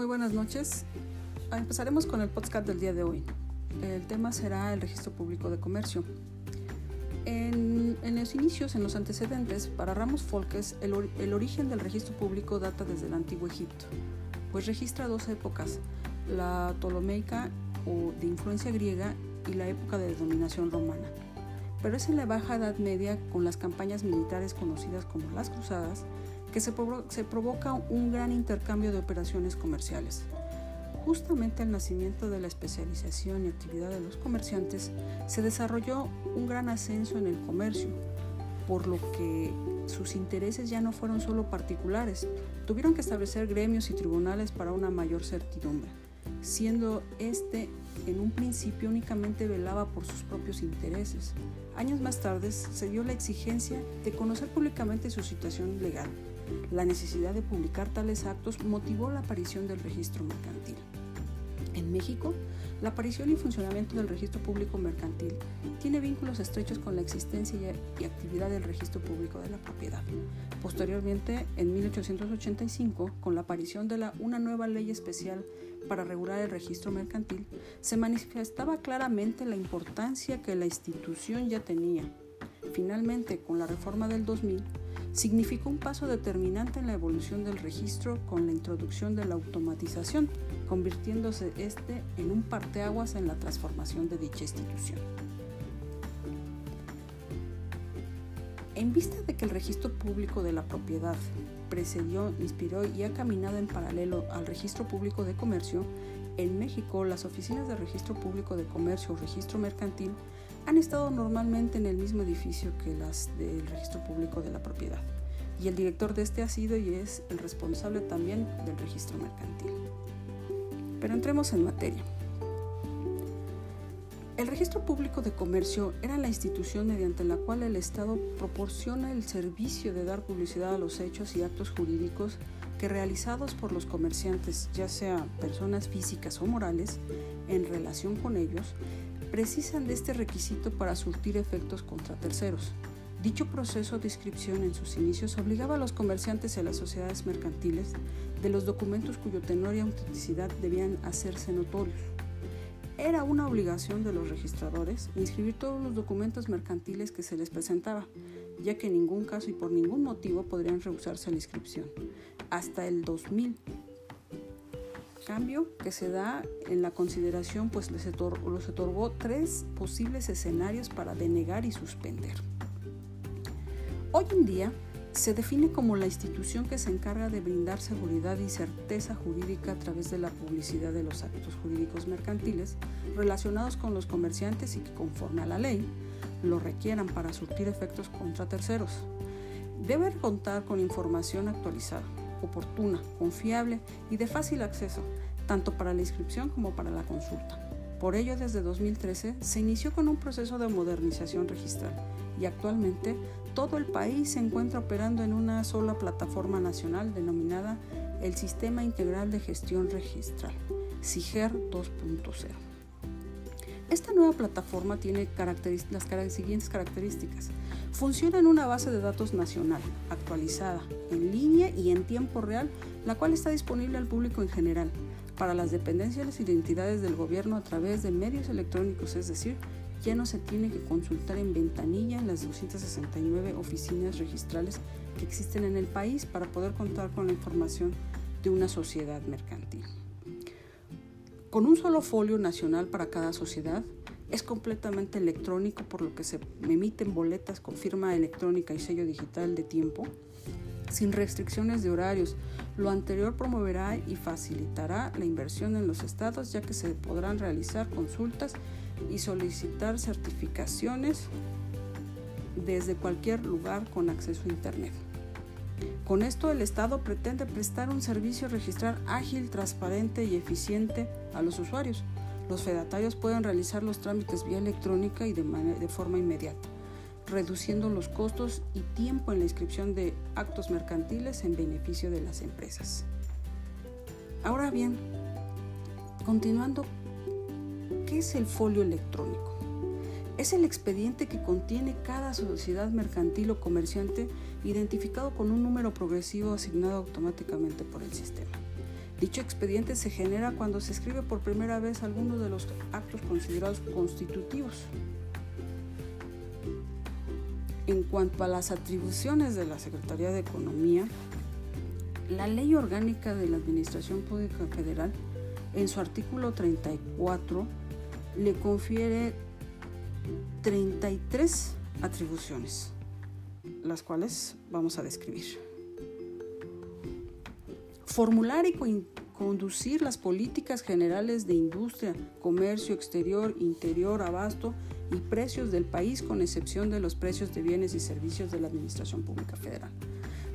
Muy buenas noches. Empezaremos con el podcast del día de hoy. El tema será el registro público de comercio. En, los inicios, en los antecedentes, para Ramos Folkes, el, el origen del registro público data desde el antiguo Egipto, pues registra dos épocas, la ptolomeica o de influencia griega y la época de dominación romana. Pero es en la Baja Edad Media, con las campañas militares conocidas como las Cruzadas, que se, provoca un gran intercambio de operaciones comerciales. Justamente al nacimiento de la especialización y actividad de los comerciantes, se desarrolló un gran ascenso en el comercio, por lo que sus intereses ya no fueron solo particulares, tuvieron que establecer gremios y tribunales para una mayor certidumbre, siendo este en un principio únicamente velaba por sus propios intereses. Años más tarde se dio la exigencia de conocer públicamente su situación legal la necesidad de publicar tales actos motivó la aparición del registro mercantil. En México, la aparición y funcionamiento del registro público mercantil tiene vínculos estrechos con la existencia y actividad del registro público de la propiedad. Posteriormente, en 1885, con la aparición de una nueva ley especial para regular el registro mercantil, se manifestaba claramente la importancia que la institución ya tenía. Finalmente, con la reforma del 2000, significó un paso determinante en la evolución del registro con la introducción de la automatización, convirtiéndose este en un parteaguas en la transformación de dicha institución. En vista de que el registro público de la propiedad precedió, inspiró y ha caminado en paralelo al registro público de comercio, en México las oficinas de registro público de comercio o registro mercantil han estado normalmente en el mismo edificio que las del registro público de la propiedad y el director de este ha sido y es el responsable también del registro mercantil. Pero entremos en materia. El registro público de comercio era la institución mediante la cual el Estado proporciona el servicio de dar publicidad a los hechos y actos jurídicos que realizados por los comerciantes, ya sea personas físicas o morales, en relación con ellos, precisan de este requisito para surtir efectos contra terceros. Dicho proceso de inscripción en sus inicios obligaba a los comerciantes y a las sociedades mercantiles de los documentos cuyo tenor y autenticidad debían hacerse notorios. Era una obligación de los registradores inscribir todos los documentos mercantiles que se les presentaba, ya que en ningún caso y por ningún motivo podrían rehusarse la inscripción. Hasta el 2000 cambio que se da en la consideración, pues les los otorgó tres posibles escenarios para denegar y suspender. Hoy en día se define como la institución que se encarga de brindar seguridad y certeza jurídica a través de la publicidad de los actos jurídicos mercantiles relacionados con los comerciantes y que conforme a la ley lo requieran para surtir efectos contra terceros. Debe contar con información actualizada, oportuna, confiable y de fácil acceso, tanto para la inscripción como para la consulta. Por ello, desde 2013 se inició con un proceso de modernización registral y actualmente todo el país se encuentra operando en una sola plataforma nacional denominada el Sistema Integral de Gestión Registral, SIGER 2.0. Esta nueva plataforma tiene las siguientes características. Funciona en una base de datos nacional, actualizada, en línea y en tiempo real, la cual está disponible al público en general, para las dependencias y identidades del gobierno a través de medios electrónicos, es decir, ya no se tiene que consultar en ventanilla en las 269 oficinas registrales que existen en el país para poder contar con la información de una sociedad mercantil. Con un solo folio nacional para cada sociedad, es completamente electrónico por lo que se emiten boletas con firma electrónica y sello digital de tiempo, sin restricciones de horarios. Lo anterior promoverá y facilitará la inversión en los estados ya que se podrán realizar consultas y solicitar certificaciones desde cualquier lugar con acceso a Internet. Con esto el Estado pretende prestar un servicio registral ágil, transparente y eficiente a los usuarios. Los fedatarios pueden realizar los trámites vía electrónica y de, de forma inmediata, reduciendo los costos y tiempo en la inscripción de actos mercantiles en beneficio de las empresas. Ahora bien, continuando, ¿qué es el folio electrónico? Es el expediente que contiene cada sociedad mercantil o comerciante identificado con un número progresivo asignado automáticamente por el sistema. Dicho expediente se genera cuando se escribe por primera vez alguno de los actos considerados constitutivos. En cuanto a las atribuciones de la Secretaría de Economía, la Ley Orgánica de la Administración Pública Federal, en su artículo 34, le confiere 33 atribuciones, las cuales vamos a describir. Formular y conducir las políticas generales de industria, comercio exterior, interior, abasto y precios del país con excepción de los precios de bienes y servicios de la Administración Pública Federal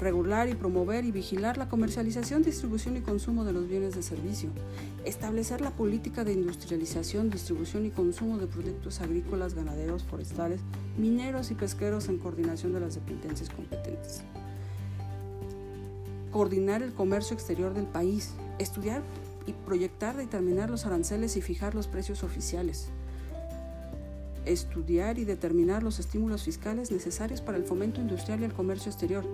regular y promover y vigilar la comercialización, distribución y consumo de los bienes de servicio, establecer la política de industrialización, distribución y consumo de productos agrícolas, ganaderos, forestales, mineros y pesqueros en coordinación de las dependencias competentes, coordinar el comercio exterior del país, estudiar y proyectar, determinar los aranceles y fijar los precios oficiales, estudiar y determinar los estímulos fiscales necesarios para el fomento industrial y el comercio exterior,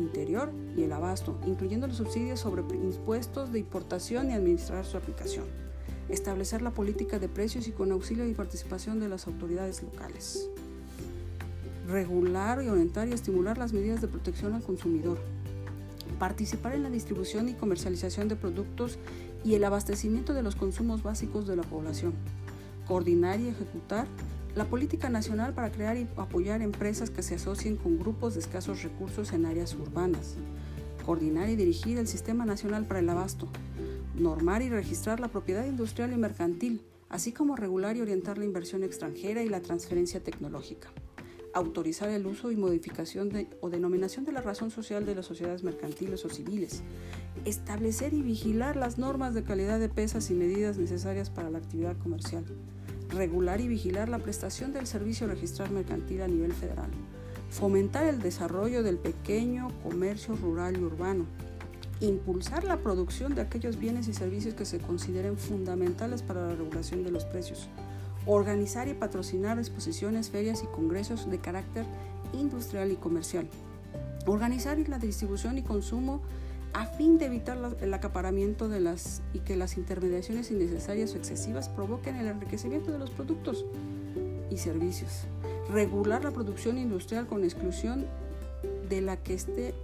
interior y el abasto, incluyendo los subsidios sobre impuestos de importación y administrar su aplicación. Establecer la política de precios y con auxilio y participación de las autoridades locales. Regular y orientar y estimular las medidas de protección al consumidor. Participar en la distribución y comercialización de productos y el abastecimiento de los consumos básicos de la población. Coordinar y ejecutar la política nacional para crear y apoyar empresas que se asocien con grupos de escasos recursos en áreas urbanas. Coordinar y dirigir el Sistema Nacional para el Abasto. Normar y registrar la propiedad industrial y mercantil, así como regular y orientar la inversión extranjera y la transferencia tecnológica. Autorizar el uso y modificación o denominación de la razón social de las sociedades mercantiles o civiles. Establecer y vigilar las normas de calidad de pesas y medidas necesarias para la actividad comercial regular y vigilar la prestación del servicio registral mercantil a nivel federal, fomentar el desarrollo del pequeño comercio rural y urbano, impulsar la producción de aquellos bienes y servicios que se consideren fundamentales para la regulación de los precios, organizar y patrocinar exposiciones, ferias y congresos de carácter industrial y comercial, organizar la distribución y consumo a fin de evitar el acaparamiento de las y que las intermediaciones innecesarias o excesivas provoquen el enriquecimiento de los productos y servicios. Regular la producción industrial con exclusión de la que esté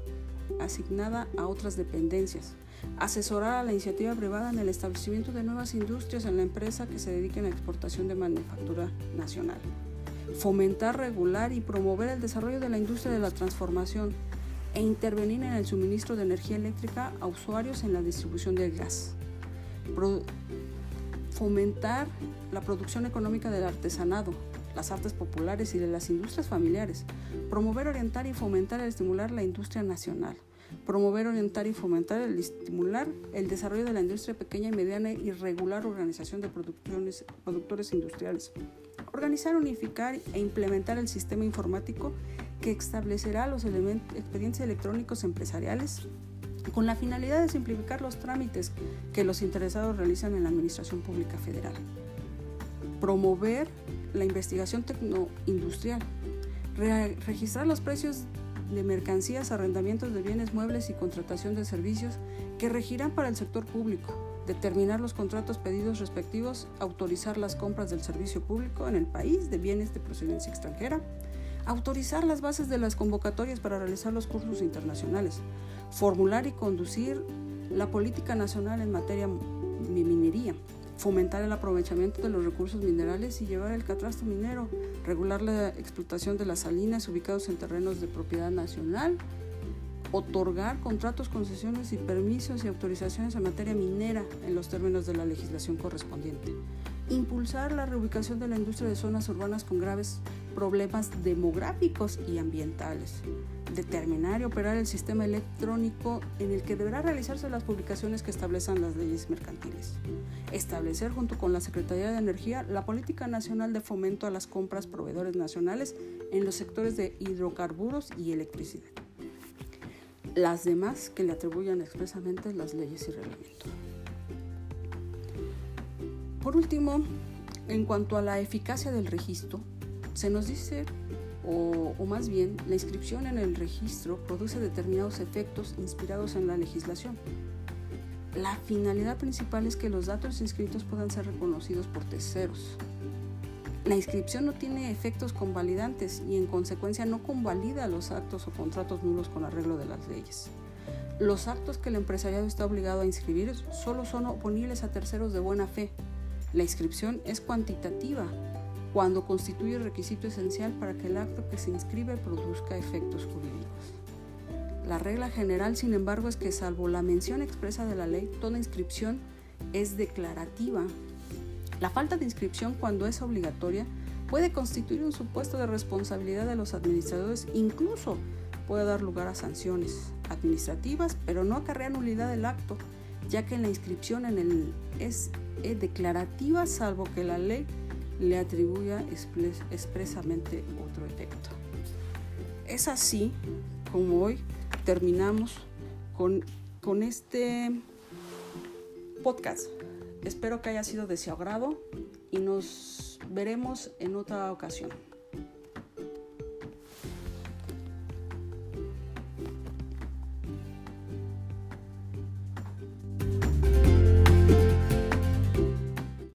asignada a otras dependencias. Asesorar a la iniciativa privada en el establecimiento de nuevas industrias en la empresa que se dediquen a exportación de manufactura nacional. Fomentar, regular y promover el desarrollo de la industria de la transformación, e intervenir en el suministro de energía eléctrica a usuarios en la distribución del gas. fomentar la producción económica del artesanado, las artes populares y de las industrias familiares. Promover, orientar y fomentar y estimular la industria nacional. Promover, orientar y fomentar el estimular el desarrollo de la industria pequeña y mediana y regular organización de productores industriales. Organizar, unificar e implementar el sistema informático que establecerá los expedientes electrónicos empresariales con la finalidad de simplificar los trámites que los interesados realizan en la Administración Pública Federal. Promover la investigación tecnoindustrial. registrar los precios de mercancías, arrendamientos de bienes muebles y contratación de servicios que regirán para el sector público. Determinar los contratos pedidos respectivos, autorizar las compras del servicio público en el país de bienes de procedencia extranjera, autorizar las bases de las convocatorias para realizar los cursos internacionales, formular y conducir la política nacional en materia de minería, fomentar el aprovechamiento de los recursos minerales y llevar el catastro minero, regular la explotación de las salinas ubicados en terrenos de propiedad nacional, otorgar contratos, concesiones y permisos y autorizaciones en materia minera en los términos de la legislación correspondiente impulsar la reubicación de la industria de zonas urbanas con graves problemas demográficos y ambientales, determinar y operar el sistema electrónico en el que deberá realizarse las publicaciones que establezcan las leyes mercantiles, establecer junto con la Secretaría de Energía la política nacional de fomento a las compras proveedores nacionales en los sectores de hidrocarburos y electricidad. Las demás que le atribuyan expresamente las leyes y reglamentos. Por último, en cuanto a la eficacia del registro, se nos dice, o, más bien, la inscripción en el registro produce determinados efectos inspirados en la legislación. La finalidad principal es que los datos inscritos puedan ser reconocidos por terceros. La inscripción no tiene efectos convalidantes y en consecuencia no convalida los actos o contratos nulos con arreglo de las leyes. Los actos que el empresariado está obligado a inscribir solo son oponibles a terceros de buena fe. La inscripción es cuantitativa cuando constituye requisito esencial para que el acto que se inscribe produzca efectos jurídicos. La regla general, sin embargo, es que salvo la mención expresa de la ley, toda inscripción es declarativa. La falta de inscripción, cuando es obligatoria, puede constituir un supuesto de responsabilidad de los administradores, incluso puede dar lugar a sanciones administrativas, pero no acarrea nulidad del acto, ya que la inscripción en el es, declarativa, salvo que la ley le atribuya expresamente otro efecto. Es así como hoy terminamos con, con este podcast. Espero que haya sido de su agrado y nos veremos en otra ocasión.